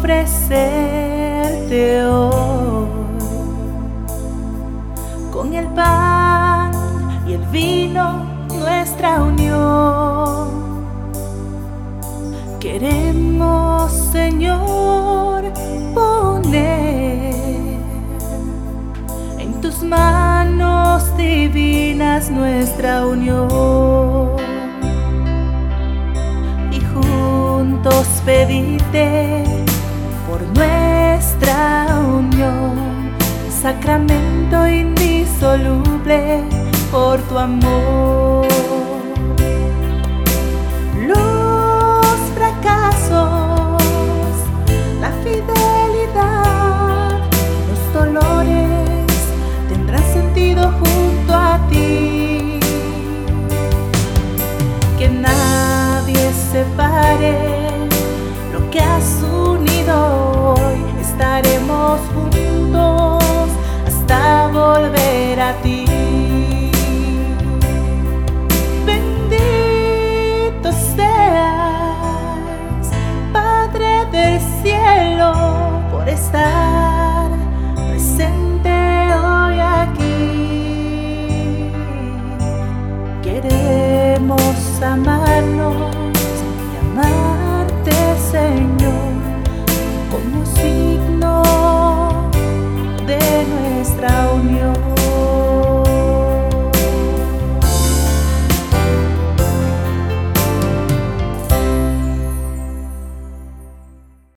ofrecerte hoy con el pan y el vino nuestra unión. Queremos, Señor, poner en tus manos divinas nuestra unión juntos pedirte por nuestra unión, sacramento indisoluble por tu amor. Los fracasos, la fidelidad, los dolores tendrán sentido junto a ti. Que nadie separe. ti. Bendito seas, Padre del cielo, por estar presente hoy aquí. Queremos amarnos y amarte, Señor, como signo de nuestra unión.